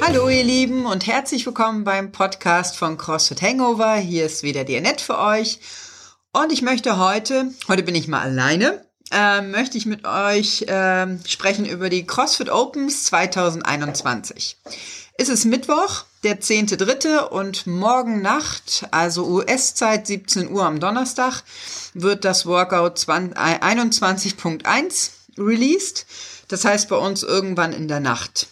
Hallo ihr Lieben und herzlich willkommen beim Podcast von CrossFit Hangover. Hier ist wieder die Annette für euch. Und ich möchte heute, heute bin ich mal alleine, äh, möchte ich mit euch äh, sprechen über die CrossFit Opens 2021. Es ist Mittwoch, der 10.3. und morgen Nacht, also US-Zeit 17 Uhr am Donnerstag, wird das Workout 21.1 released. Das heißt bei uns irgendwann in der Nacht.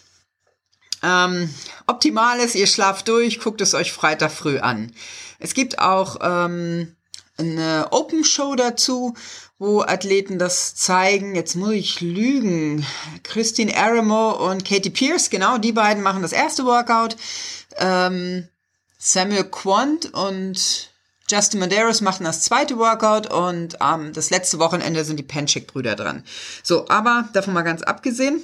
Ähm, optimal ist, ihr schlaft durch, guckt es euch Freitag früh an. Es gibt auch ähm, eine Open Show dazu, wo Athleten das zeigen. Jetzt muss ich lügen. Christine Aramo und Katie Pierce, genau, die beiden machen das erste Workout. Ähm, Samuel Quant und Justin Medeiros machen das zweite Workout und ähm, das letzte Wochenende sind die Penchik-Brüder dran. So, aber davon mal ganz abgesehen,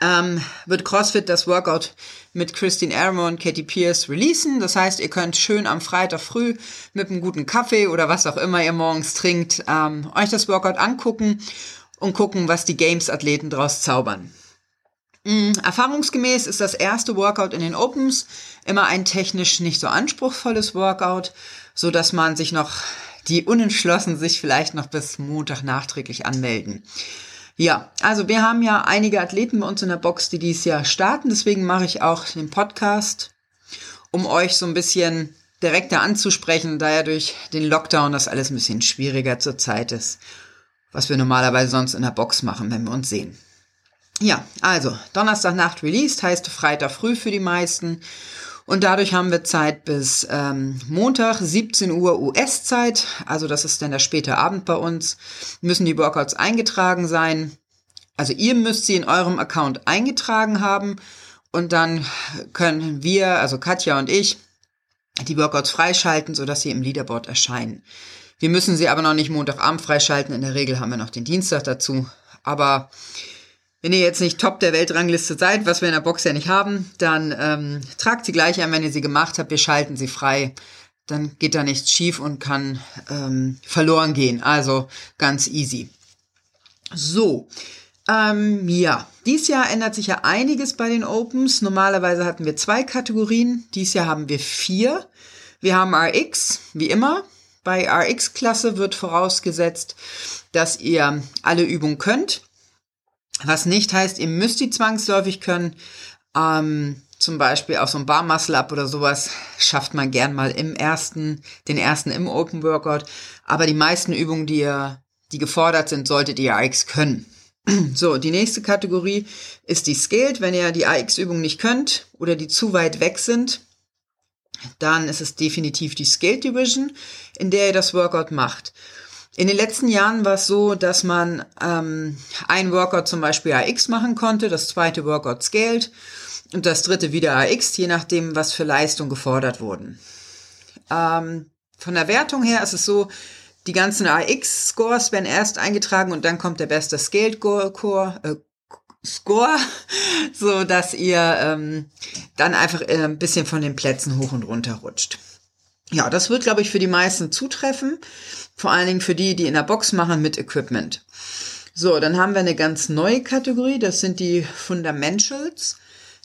ähm, wird CrossFit das Workout mit Christine Armo und Katie Pierce releasen. Das heißt, ihr könnt schön am Freitag früh mit einem guten Kaffee oder was auch immer ihr morgens trinkt, ähm, euch das Workout angucken und gucken, was die Games-Athleten daraus zaubern. Mhm, erfahrungsgemäß ist das erste Workout in den Opens immer ein technisch nicht so anspruchsvolles Workout, so dass man sich noch die unentschlossen sich vielleicht noch bis Montag nachträglich anmelden. Ja, also wir haben ja einige Athleten bei uns in der Box, die dieses Jahr starten. Deswegen mache ich auch den Podcast, um euch so ein bisschen direkter anzusprechen, da ja durch den Lockdown das alles ein bisschen schwieriger zur Zeit ist, was wir normalerweise sonst in der Box machen, wenn wir uns sehen. Ja, also Donnerstagnacht released heißt Freitag früh für die meisten. Und dadurch haben wir Zeit bis ähm, Montag, 17 Uhr US-Zeit. Also das ist dann der späte Abend bei uns. Müssen die Workouts eingetragen sein. Also ihr müsst sie in eurem Account eingetragen haben. Und dann können wir, also Katja und ich, die Workouts freischalten, sodass sie im Leaderboard erscheinen. Wir müssen sie aber noch nicht Montagabend freischalten. In der Regel haben wir noch den Dienstag dazu. Aber wenn ihr jetzt nicht Top der Weltrangliste seid, was wir in der Box ja nicht haben, dann ähm, tragt sie gleich ein, wenn ihr sie gemacht habt. Wir schalten sie frei. Dann geht da nichts schief und kann ähm, verloren gehen. Also ganz easy. So, ähm, ja, dies Jahr ändert sich ja einiges bei den Opens. Normalerweise hatten wir zwei Kategorien. Dies Jahr haben wir vier. Wir haben RX, wie immer. Bei RX-Klasse wird vorausgesetzt, dass ihr alle Übungen könnt. Was nicht heißt, ihr müsst die zwangsläufig können. Ähm, zum Beispiel auch so ein Bar Muscle Up oder sowas schafft man gern mal im ersten, den ersten im Open Workout. Aber die meisten Übungen, die ihr, die gefordert sind, solltet ihr AX können. So, die nächste Kategorie ist die Scaled. Wenn ihr die AX-Übung nicht könnt oder die zu weit weg sind, dann ist es definitiv die Scaled Division, in der ihr das Workout macht. In den letzten Jahren war es so, dass man ähm, ein Workout zum Beispiel AX machen konnte, das zweite Workout scaled und das dritte wieder AX, je nachdem, was für Leistung gefordert wurden. Ähm, von der Wertung her ist es so, die ganzen AX-Scores werden erst eingetragen und dann kommt der beste Scaled Core, äh, Score, so dass ihr ähm, dann einfach äh, ein bisschen von den Plätzen hoch und runter rutscht. Ja, das wird, glaube ich, für die meisten zutreffen. Vor allen Dingen für die, die in der Box machen mit Equipment. So, dann haben wir eine ganz neue Kategorie. Das sind die Fundamentals.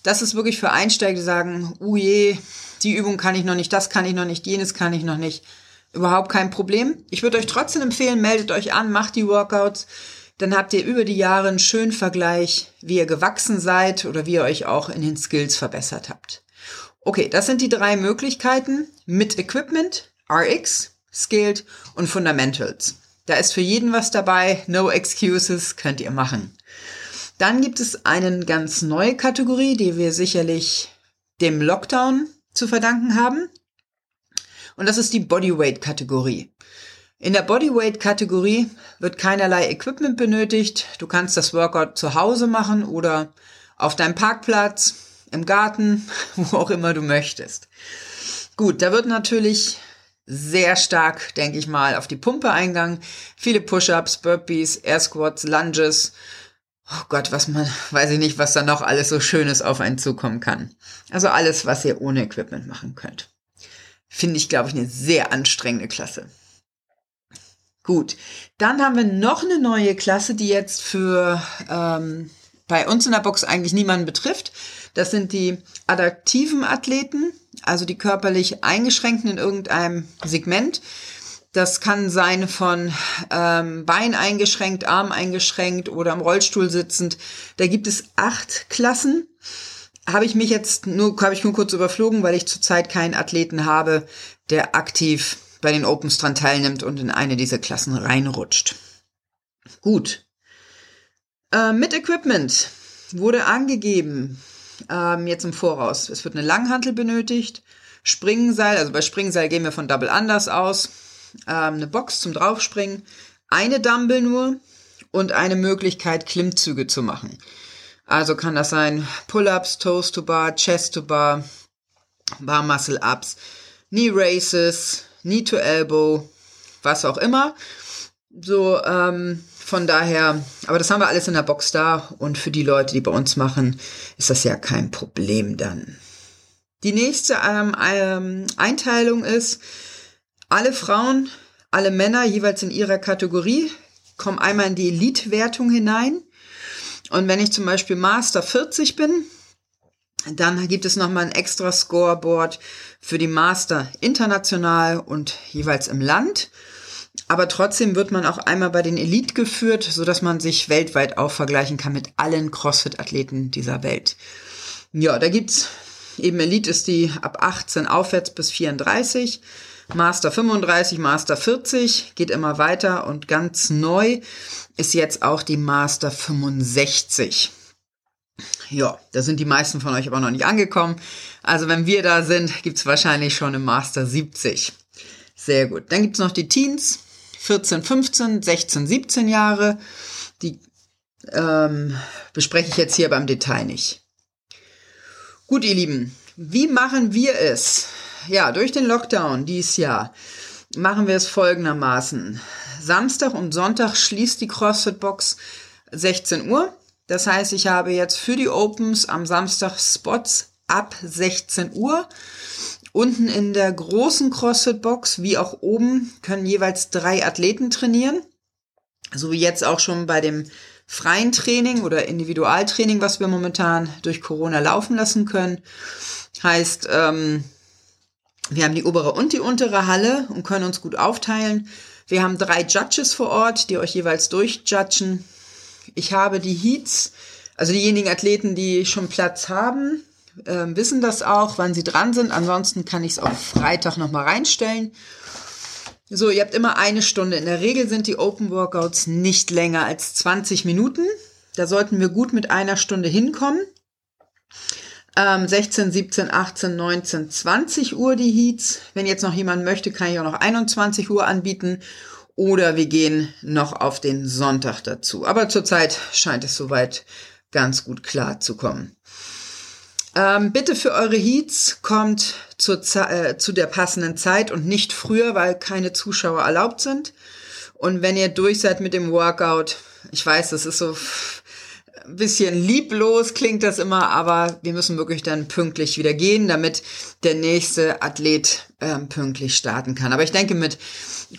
Das ist wirklich für Einsteiger, die sagen, oh je, die Übung kann ich noch nicht, das kann ich noch nicht, jenes kann ich noch nicht. Überhaupt kein Problem. Ich würde euch trotzdem empfehlen, meldet euch an, macht die Workouts. Dann habt ihr über die Jahre einen schönen Vergleich, wie ihr gewachsen seid oder wie ihr euch auch in den Skills verbessert habt. Okay, das sind die drei Möglichkeiten mit Equipment, RX, Scaled und Fundamentals. Da ist für jeden was dabei, no excuses, könnt ihr machen. Dann gibt es eine ganz neue Kategorie, die wir sicherlich dem Lockdown zu verdanken haben. Und das ist die Bodyweight-Kategorie. In der Bodyweight-Kategorie wird keinerlei Equipment benötigt. Du kannst das Workout zu Hause machen oder auf deinem Parkplatz im Garten, wo auch immer du möchtest. Gut, da wird natürlich sehr stark, denke ich mal, auf die Pumpe eingegangen. Viele Push-ups, Burpees, Air Squats, Lunges. Oh Gott, was man, weiß ich nicht, was da noch alles so Schönes auf einen zukommen kann. Also alles, was ihr ohne Equipment machen könnt. Finde ich, glaube ich, eine sehr anstrengende Klasse. Gut, dann haben wir noch eine neue Klasse, die jetzt für ähm, bei uns in der Box eigentlich niemanden betrifft. Das sind die adaptiven Athleten, also die körperlich eingeschränkten in irgendeinem Segment. Das kann sein von ähm, Bein eingeschränkt, Arm eingeschränkt oder im Rollstuhl sitzend. Da gibt es acht Klassen. Habe ich mich jetzt nur, habe ich nur kurz überflogen, weil ich zurzeit keinen Athleten habe, der aktiv bei den Opens dran teilnimmt und in eine dieser Klassen reinrutscht. Gut. Äh, mit Equipment wurde angegeben, ähm, jetzt im Voraus. Es wird eine Langhantel benötigt, Springseil, also bei Springseil gehen wir von Double Unders aus, ähm, eine Box zum Draufspringen, eine Dumble nur und eine Möglichkeit, Klimmzüge zu machen. Also kann das sein Pull-ups, Toes to Bar, Chest to Bar, Bar Muscle Ups, Knee Races, Knee to Elbow, was auch immer. So, ähm, von daher, aber das haben wir alles in der Box da und für die Leute, die bei uns machen, ist das ja kein Problem dann. Die nächste ähm, ähm, Einteilung ist, alle Frauen, alle Männer jeweils in ihrer Kategorie kommen einmal in die Elite-Wertung hinein. Und wenn ich zum Beispiel Master 40 bin, dann gibt es nochmal ein extra Scoreboard für die Master international und jeweils im Land. Aber trotzdem wird man auch einmal bei den Elite geführt, so dass man sich weltweit auch vergleichen kann mit allen CrossFit-Athleten dieser Welt. Ja, da gibt's eben Elite ist die ab 18 aufwärts bis 34. Master 35, Master 40 geht immer weiter und ganz neu ist jetzt auch die Master 65. Ja, da sind die meisten von euch aber noch nicht angekommen. Also wenn wir da sind, gibt's wahrscheinlich schon im Master 70. Sehr gut. Dann gibt's noch die Teens, 14, 15, 16, 17 Jahre. Die ähm, bespreche ich jetzt hier beim Detail nicht. Gut, ihr Lieben, wie machen wir es? Ja, durch den Lockdown dieses Jahr machen wir es folgendermaßen. Samstag und Sonntag schließt die CrossFit Box 16 Uhr. Das heißt, ich habe jetzt für die Opens am Samstag Spots ab 16 Uhr. Unten in der großen CrossFit-Box, wie auch oben, können jeweils drei Athleten trainieren. So wie jetzt auch schon bei dem freien Training oder Individualtraining, was wir momentan durch Corona laufen lassen können. Heißt, ähm, wir haben die obere und die untere Halle und können uns gut aufteilen. Wir haben drei Judges vor Ort, die euch jeweils durchjudgen. Ich habe die Heats, also diejenigen Athleten, die schon Platz haben, äh, wissen das auch, wann sie dran sind. Ansonsten kann ich es auf Freitag nochmal reinstellen. So, ihr habt immer eine Stunde. In der Regel sind die Open Workouts nicht länger als 20 Minuten. Da sollten wir gut mit einer Stunde hinkommen. Ähm, 16, 17, 18, 19, 20 Uhr die Heats. Wenn jetzt noch jemand möchte, kann ich auch noch 21 Uhr anbieten. Oder wir gehen noch auf den Sonntag dazu. Aber zurzeit scheint es soweit ganz gut klar zu kommen. Ähm, bitte für eure Heats kommt zur, äh, zu der passenden Zeit und nicht früher, weil keine Zuschauer erlaubt sind. Und wenn ihr durch seid mit dem Workout, ich weiß, das ist so ein bisschen lieblos klingt das immer, aber wir müssen wirklich dann pünktlich wieder gehen, damit der nächste Athlet ähm, pünktlich starten kann. Aber ich denke, mit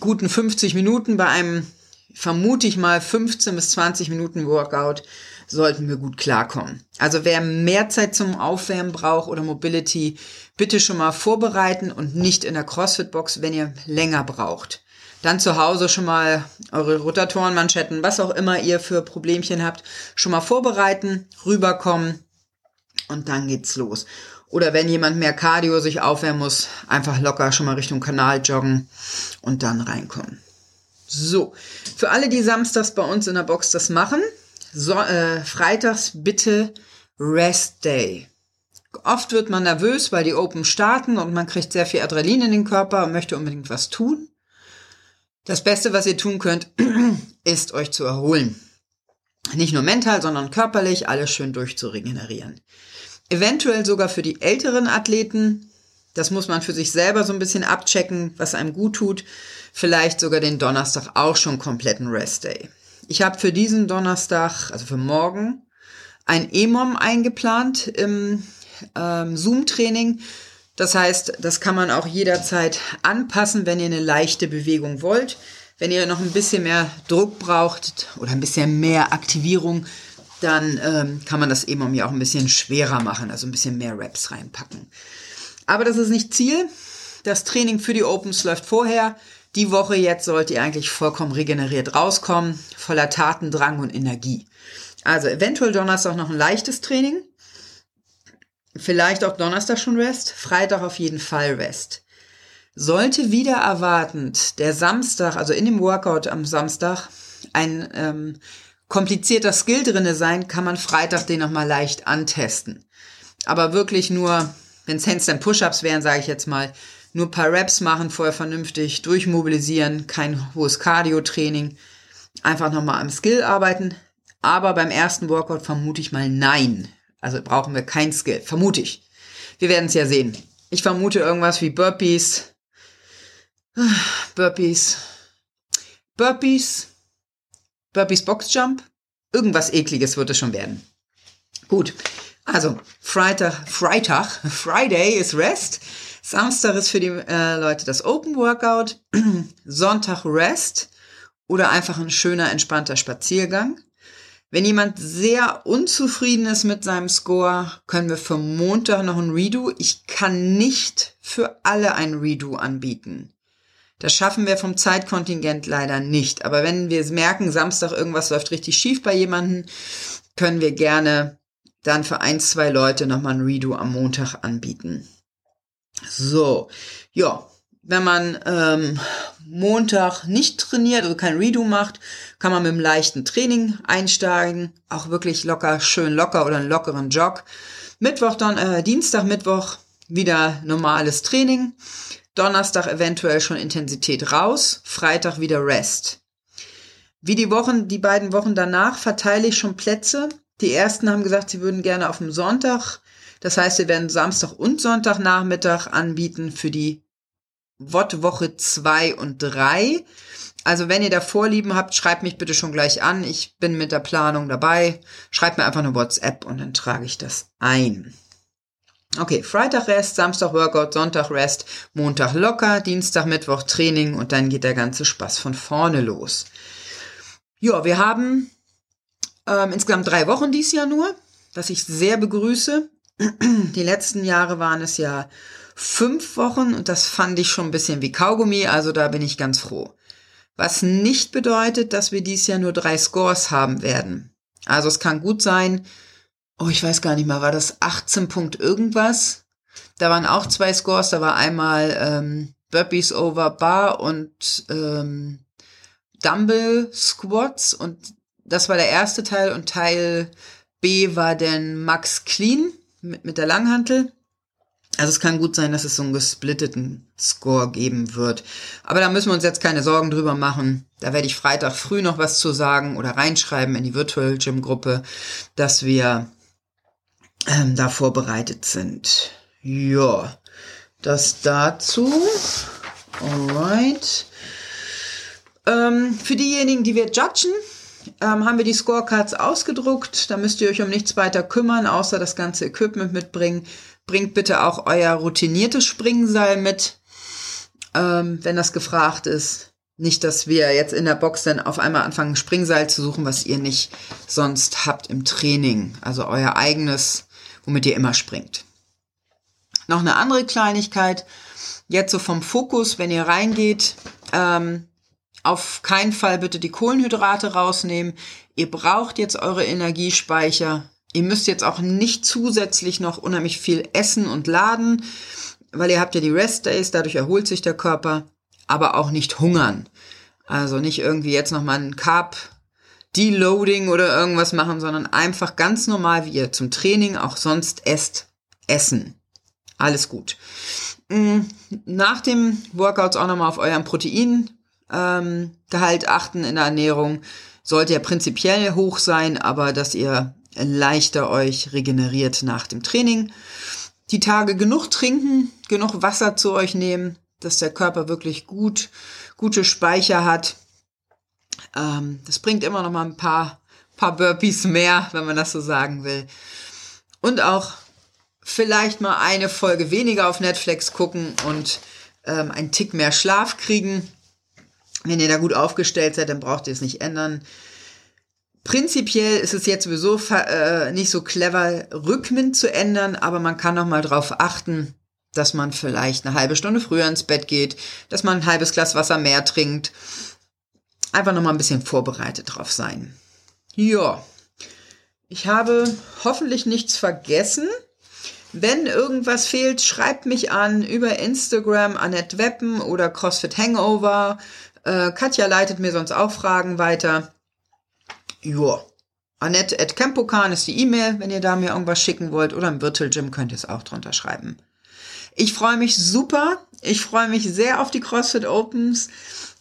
guten 50 Minuten bei einem, vermute ich mal, 15 bis 20 Minuten Workout sollten wir gut klarkommen. Also wer mehr Zeit zum Aufwärmen braucht oder Mobility, bitte schon mal vorbereiten und nicht in der CrossFit-Box, wenn ihr länger braucht. Dann zu Hause schon mal eure Rotatorenmanschetten, was auch immer ihr für Problemchen habt, schon mal vorbereiten, rüberkommen und dann geht's los. Oder wenn jemand mehr Cardio sich aufwärmen muss, einfach locker schon mal Richtung Kanal joggen und dann reinkommen. So, für alle, die samstags bei uns in der Box das machen, so, äh, freitags bitte Rest Day. Oft wird man nervös, weil die Open starten und man kriegt sehr viel Adrenalin in den Körper und möchte unbedingt was tun. Das Beste, was ihr tun könnt, ist euch zu erholen. Nicht nur mental, sondern körperlich alles schön durchzuregenerieren. Eventuell sogar für die älteren Athleten. Das muss man für sich selber so ein bisschen abchecken, was einem gut tut. Vielleicht sogar den Donnerstag auch schon kompletten Rest Day. Ich habe für diesen Donnerstag, also für morgen, ein EMOM eingeplant im ähm, Zoom-Training das heißt, das kann man auch jederzeit anpassen, wenn ihr eine leichte Bewegung wollt. Wenn ihr noch ein bisschen mehr Druck braucht oder ein bisschen mehr Aktivierung, dann ähm, kann man das eben um auch ein bisschen schwerer machen, also ein bisschen mehr Reps reinpacken. Aber das ist nicht Ziel. Das Training für die Opens läuft vorher. Die Woche jetzt sollt ihr eigentlich vollkommen regeneriert rauskommen, voller Tatendrang und Energie. Also eventuell Donnerstag noch ein leichtes Training. Vielleicht auch Donnerstag schon Rest. Freitag auf jeden Fall Rest. Sollte wieder erwartend der Samstag, also in dem Workout am Samstag, ein ähm, komplizierter Skill drinne sein, kann man Freitag den nochmal leicht antesten. Aber wirklich nur, wenn es Handstand Push-Ups wären, sage ich jetzt mal, nur paar Reps machen, vorher vernünftig durchmobilisieren, kein hohes Cardio-Training, einfach nochmal am Skill arbeiten. Aber beim ersten Workout vermute ich mal nein. Also brauchen wir kein Skill, vermute ich. Wir werden es ja sehen. Ich vermute irgendwas wie Burpees, Burpees, Burpees, Burpees Boxjump. Irgendwas ekliges wird es schon werden. Gut. Also, Freitag, Freitag, Friday ist Rest. Samstag ist für die äh, Leute das Open Workout. Sonntag Rest oder einfach ein schöner, entspannter Spaziergang. Wenn jemand sehr unzufrieden ist mit seinem Score, können wir für Montag noch ein Redo. Ich kann nicht für alle ein Redo anbieten. Das schaffen wir vom Zeitkontingent leider nicht. Aber wenn wir merken, Samstag irgendwas läuft richtig schief bei jemandem, können wir gerne dann für ein, zwei Leute nochmal ein Redo am Montag anbieten. So, ja, wenn man ähm, Montag nicht trainiert, also kein Redo macht, kann man mit einem leichten Training einsteigen, auch wirklich locker, schön locker oder einen lockeren Jog. Mittwoch dann, äh, Dienstag, Mittwoch wieder normales Training. Donnerstag eventuell schon Intensität raus, Freitag wieder Rest. Wie die Wochen, die beiden Wochen danach verteile ich schon Plätze. Die ersten haben gesagt, sie würden gerne auf dem Sonntag. Das heißt, wir werden Samstag und Sonntagnachmittag anbieten für die Woche 2 und 3. Also wenn ihr da Vorlieben habt, schreibt mich bitte schon gleich an. Ich bin mit der Planung dabei. Schreibt mir einfach eine WhatsApp und dann trage ich das ein. Okay, Freitag Rest, Samstag Workout, Sonntag Rest, Montag locker, Dienstag, Mittwoch Training und dann geht der ganze Spaß von vorne los. Ja, wir haben ähm, insgesamt drei Wochen dies Jahr nur, was ich sehr begrüße. Die letzten Jahre waren es ja fünf Wochen und das fand ich schon ein bisschen wie Kaugummi, also da bin ich ganz froh. Was nicht bedeutet, dass wir dies Jahr nur drei Scores haben werden. Also es kann gut sein, oh, ich weiß gar nicht mal, war das 18 Punkt irgendwas? Da waren auch zwei Scores, da war einmal ähm, Burpees over Bar und ähm, Dumble Squats und das war der erste Teil und Teil B war dann Max Clean mit, mit der Langhantel. Also es kann gut sein, dass es so einen gesplitteten Score geben wird. Aber da müssen wir uns jetzt keine Sorgen drüber machen. Da werde ich Freitag früh noch was zu sagen oder reinschreiben in die Virtual Gym Gruppe, dass wir ähm, da vorbereitet sind. Ja, das dazu. Alright. Ähm, für diejenigen, die wir judgen, ähm, haben wir die Scorecards ausgedruckt. Da müsst ihr euch um nichts weiter kümmern, außer das ganze Equipment mitbringen. Bringt bitte auch euer routiniertes Springseil mit, ähm, wenn das gefragt ist. Nicht, dass wir jetzt in der Box dann auf einmal anfangen, Springseil zu suchen, was ihr nicht sonst habt im Training. Also euer eigenes womit ihr immer springt. Noch eine andere Kleinigkeit, jetzt so vom Fokus, wenn ihr reingeht, ähm, auf keinen Fall bitte die Kohlenhydrate rausnehmen. Ihr braucht jetzt eure Energiespeicher. Ihr müsst jetzt auch nicht zusätzlich noch unheimlich viel essen und laden, weil ihr habt ja die Rest Days, dadurch erholt sich der Körper, aber auch nicht hungern. Also nicht irgendwie jetzt nochmal einen Carb Deloading oder irgendwas machen, sondern einfach ganz normal, wie ihr zum Training auch sonst esst, essen. Alles gut. Mm, nach dem Workouts auch nochmal auf euren Proteingehalt ähm, achten in der Ernährung. Sollte ja prinzipiell hoch sein, aber dass ihr leichter euch regeneriert nach dem Training. Die Tage genug trinken, genug Wasser zu euch nehmen, dass der Körper wirklich gut, gute Speicher hat ähm, das bringt immer noch mal ein paar, paar Burpees mehr, wenn man das so sagen will. Und auch vielleicht mal eine Folge weniger auf Netflix gucken und ähm, einen Tick mehr Schlaf kriegen. Wenn ihr da gut aufgestellt seid, dann braucht ihr es nicht ändern. Prinzipiell ist es jetzt sowieso äh, nicht so clever, Rhythmen zu ändern, aber man kann noch mal drauf achten, dass man vielleicht eine halbe Stunde früher ins Bett geht, dass man ein halbes Glas Wasser mehr trinkt. Einfach noch mal ein bisschen vorbereitet drauf sein. Ja, ich habe hoffentlich nichts vergessen. Wenn irgendwas fehlt, schreibt mich an über Instagram, Annette Weppen oder CrossFit Hangover. Äh, Katja leitet mir sonst auch Fragen weiter. Ja. Annette at Campokan ist die E-Mail, wenn ihr da mir irgendwas schicken wollt. Oder im Virtual Gym könnt ihr es auch drunter schreiben. Ich freue mich super. Ich freue mich sehr auf die CrossFit Opens.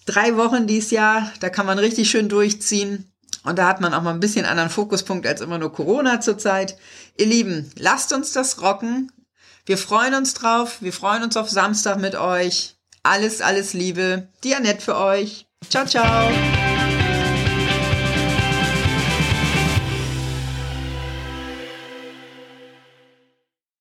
Drei Wochen dieses Jahr, da kann man richtig schön durchziehen. Und da hat man auch mal ein bisschen anderen Fokuspunkt als immer nur Corona zurzeit. Ihr Lieben, lasst uns das rocken. Wir freuen uns drauf. Wir freuen uns auf Samstag mit euch. Alles, alles Liebe. Die Annette für euch. Ciao, ciao.